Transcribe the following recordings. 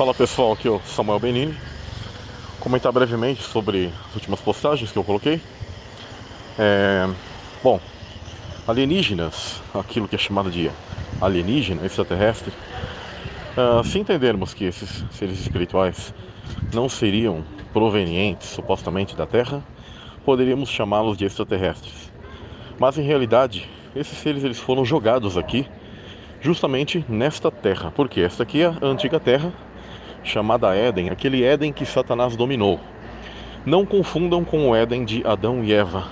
Fala pessoal, aqui é o Samuel Benini. Comentar brevemente sobre as últimas postagens que eu coloquei. É, bom, alienígenas, aquilo que é chamado de alienígena, extraterrestre. Uh, se entendermos que esses seres espirituais não seriam provenientes supostamente da Terra, poderíamos chamá-los de extraterrestres. Mas em realidade, esses seres eles foram jogados aqui justamente nesta terra, porque esta aqui é a antiga terra chamada Éden, aquele Éden que Satanás dominou. Não confundam com o Éden de Adão e Eva,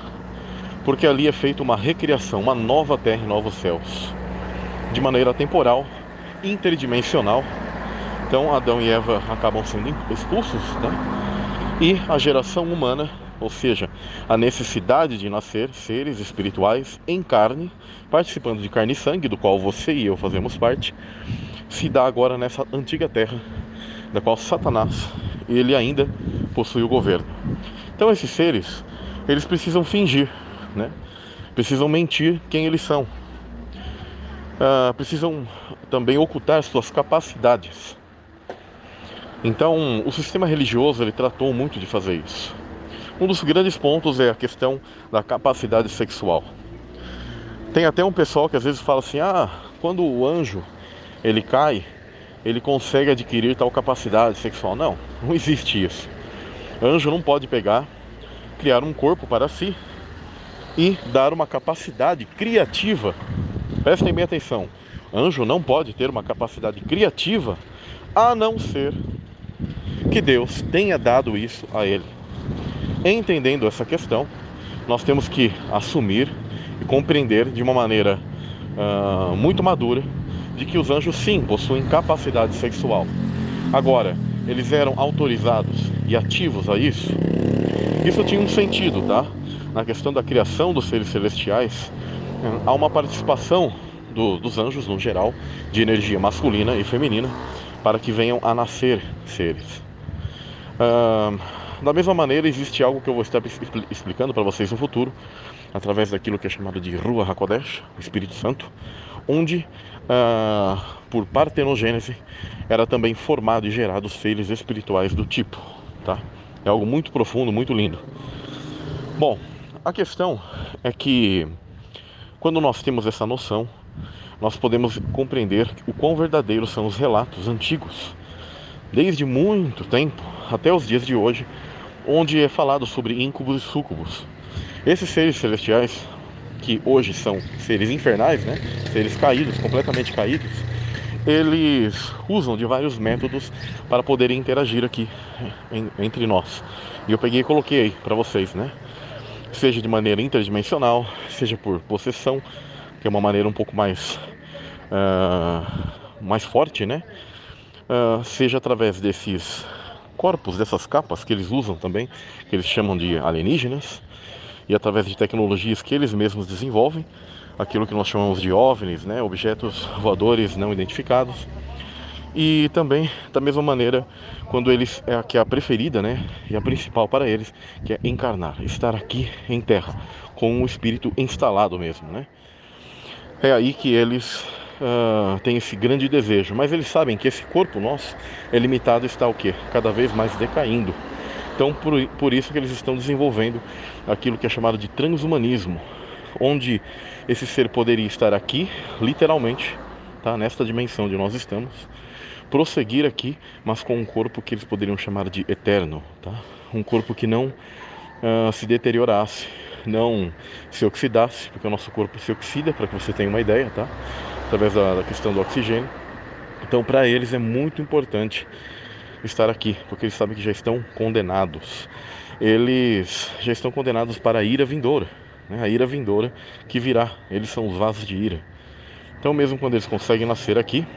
porque ali é feita uma recriação, uma nova terra e novos céus, de maneira temporal, interdimensional. Então Adão e Eva acabam sendo expulsos, né? E a geração humana ou seja, a necessidade de nascer seres espirituais em carne, participando de carne e sangue, do qual você e eu fazemos parte, se dá agora nessa antiga terra, da qual Satanás ele ainda possui o governo. Então esses seres, eles precisam fingir, né? precisam mentir quem eles são, uh, precisam também ocultar suas capacidades. Então, o sistema religioso ele tratou muito de fazer isso. Um dos grandes pontos é a questão da capacidade sexual. Tem até um pessoal que às vezes fala assim: "Ah, quando o anjo ele cai, ele consegue adquirir tal capacidade sexual". Não, não existe isso. Anjo não pode pegar, criar um corpo para si e dar uma capacidade criativa. Prestem bem atenção. Anjo não pode ter uma capacidade criativa a não ser que Deus tenha dado isso a ele. Entendendo essa questão, nós temos que assumir e compreender de uma maneira uh, muito madura de que os anjos sim possuem capacidade sexual. Agora, eles eram autorizados e ativos a isso? Isso tinha um sentido, tá? Na questão da criação dos seres celestiais, há uma participação do, dos anjos, no geral, de energia masculina e feminina, para que venham a nascer seres. Uh, da mesma maneira, existe algo que eu vou estar explicando para vocês no futuro, através daquilo que é chamado de Rua Hakodesh, o Espírito Santo, onde, ah, por partenogênese, era também formado e gerado seres espirituais do tipo. Tá? É algo muito profundo, muito lindo. Bom, a questão é que, quando nós temos essa noção, nós podemos compreender o quão verdadeiros são os relatos antigos, desde muito tempo até os dias de hoje, onde é falado sobre íncubos e súcubos. Esses seres celestiais, que hoje são seres infernais, né? seres caídos, completamente caídos, eles usam de vários métodos para poderem interagir aqui entre nós. E eu peguei e coloquei aí para vocês, né? Seja de maneira interdimensional, seja por possessão, que é uma maneira um pouco mais, uh, mais forte, né? Uh, seja através desses corpos dessas capas que eles usam também, que eles chamam de alienígenas, e através de tecnologias que eles mesmos desenvolvem, aquilo que nós chamamos de OVNIs, né, objetos voadores não identificados. E também, da mesma maneira, quando eles é a que é a preferida, né, e a principal para eles, que é encarnar, estar aqui em terra, com o espírito instalado mesmo, né? É aí que eles uh, têm esse grande desejo, mas eles sabem que esse corpo nosso é limitado está o quê? Cada vez mais decaindo. Então, por, por isso que eles estão desenvolvendo aquilo que é chamado de transhumanismo, onde esse ser poderia estar aqui, literalmente, tá? nesta dimensão onde nós estamos, prosseguir aqui, mas com um corpo que eles poderiam chamar de eterno, tá? um corpo que não uh, se deteriorasse, não se oxidasse, porque o nosso corpo se oxida, para que você tenha uma ideia, tá? através da, da questão do oxigênio. Então, para eles é muito importante estar aqui, porque eles sabem que já estão condenados. Eles já estão condenados para a ira vindoura, né? a ira vindoura que virá. Eles são os vasos de ira. Então, mesmo quando eles conseguem nascer aqui,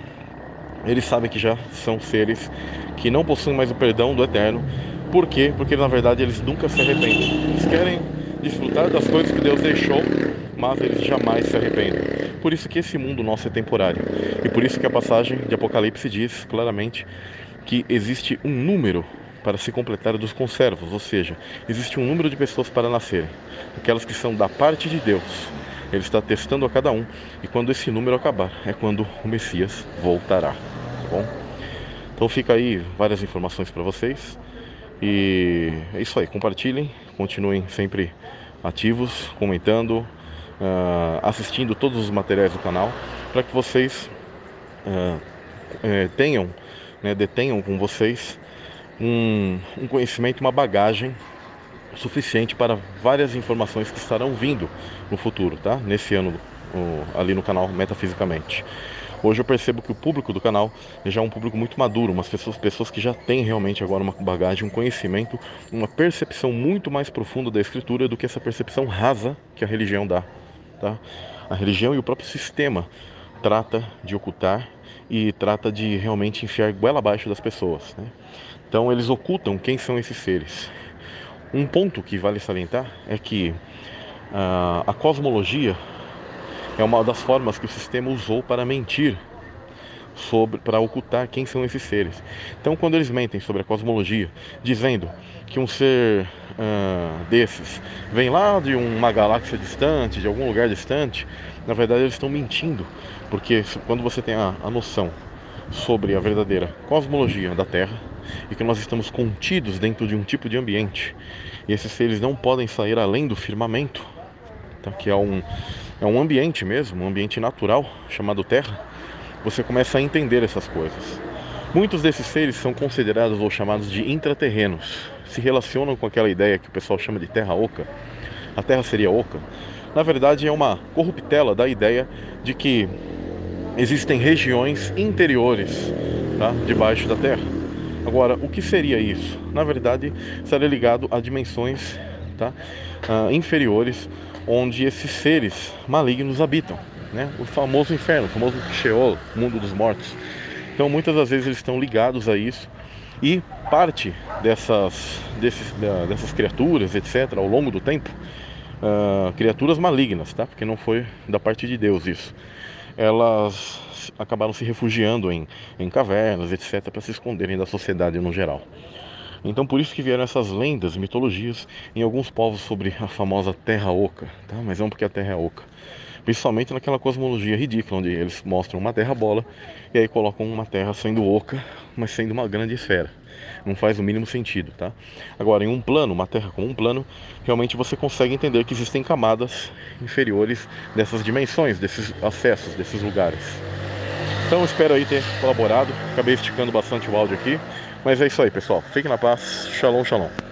eles sabem que já são seres que não possuem mais o perdão do eterno. Por quê? Porque na verdade eles nunca se arrependem. Eles querem desfrutar das coisas que Deus deixou, mas eles jamais se arrependem. Por isso que esse mundo nosso é temporário. E por isso que a passagem de Apocalipse diz claramente que existe um número para se completar dos conservos, ou seja, existe um número de pessoas para nascerem, aquelas que são da parte de Deus. Ele está testando a cada um, e quando esse número acabar, é quando o Messias voltará. Tá bom? Então fica aí várias informações para vocês. E é isso aí, compartilhem, continuem sempre ativos, comentando, uh, assistindo todos os materiais do canal, para que vocês uh, tenham, né, detenham com vocês um, um conhecimento, uma bagagem suficiente para várias informações que estarão vindo no futuro, tá? Nesse ano ali no canal Metafisicamente. Hoje eu percebo que o público do canal já é um público muito maduro, umas pessoas, pessoas que já têm realmente agora uma bagagem, um conhecimento, uma percepção muito mais profunda da escritura do que essa percepção rasa que a religião dá. Tá? A religião e o próprio sistema trata de ocultar e trata de realmente enfiar goela abaixo das pessoas. Né? Então eles ocultam quem são esses seres. Um ponto que vale salientar é que uh, a cosmologia é uma das formas que o sistema usou para mentir sobre para ocultar quem são esses seres. Então, quando eles mentem sobre a cosmologia, dizendo que um ser uh, desses vem lá de uma galáxia distante, de algum lugar distante, na verdade eles estão mentindo, porque quando você tem a, a noção sobre a verdadeira cosmologia da Terra e que nós estamos contidos dentro de um tipo de ambiente e esses seres não podem sair além do firmamento, tá? que é um é um ambiente mesmo, um ambiente natural chamado Terra, você começa a entender essas coisas. Muitos desses seres são considerados ou chamados de intraterrenos, se relacionam com aquela ideia que o pessoal chama de terra oca. A terra seria oca. Na verdade, é uma corruptela da ideia de que existem regiões interiores tá, debaixo da terra. Agora, o que seria isso? Na verdade, estaria ligado a dimensões tá, uh, inferiores onde esses seres malignos habitam, né? O famoso inferno, o famoso Sheol, mundo dos mortos. Então, muitas das vezes eles estão ligados a isso e parte dessas, desses, dessas criaturas, etc., ao longo do tempo, uh, criaturas malignas, tá? Porque não foi da parte de Deus isso. Elas acabaram se refugiando em, em cavernas, etc., para se esconderem da sociedade no geral. Então por isso que vieram essas lendas, mitologias em alguns povos sobre a famosa Terra Oca, tá? Mas não porque a Terra é oca. Principalmente naquela cosmologia ridícula, onde eles mostram uma terra bola e aí colocam uma terra sendo oca, mas sendo uma grande esfera. Não faz o mínimo sentido, tá? Agora, em um plano, uma terra com um plano, realmente você consegue entender que existem camadas inferiores dessas dimensões, desses acessos, desses lugares. Então, espero aí ter colaborado. Acabei esticando bastante o áudio aqui. Mas é isso aí, pessoal. Fiquem na paz. Shalom, shalom.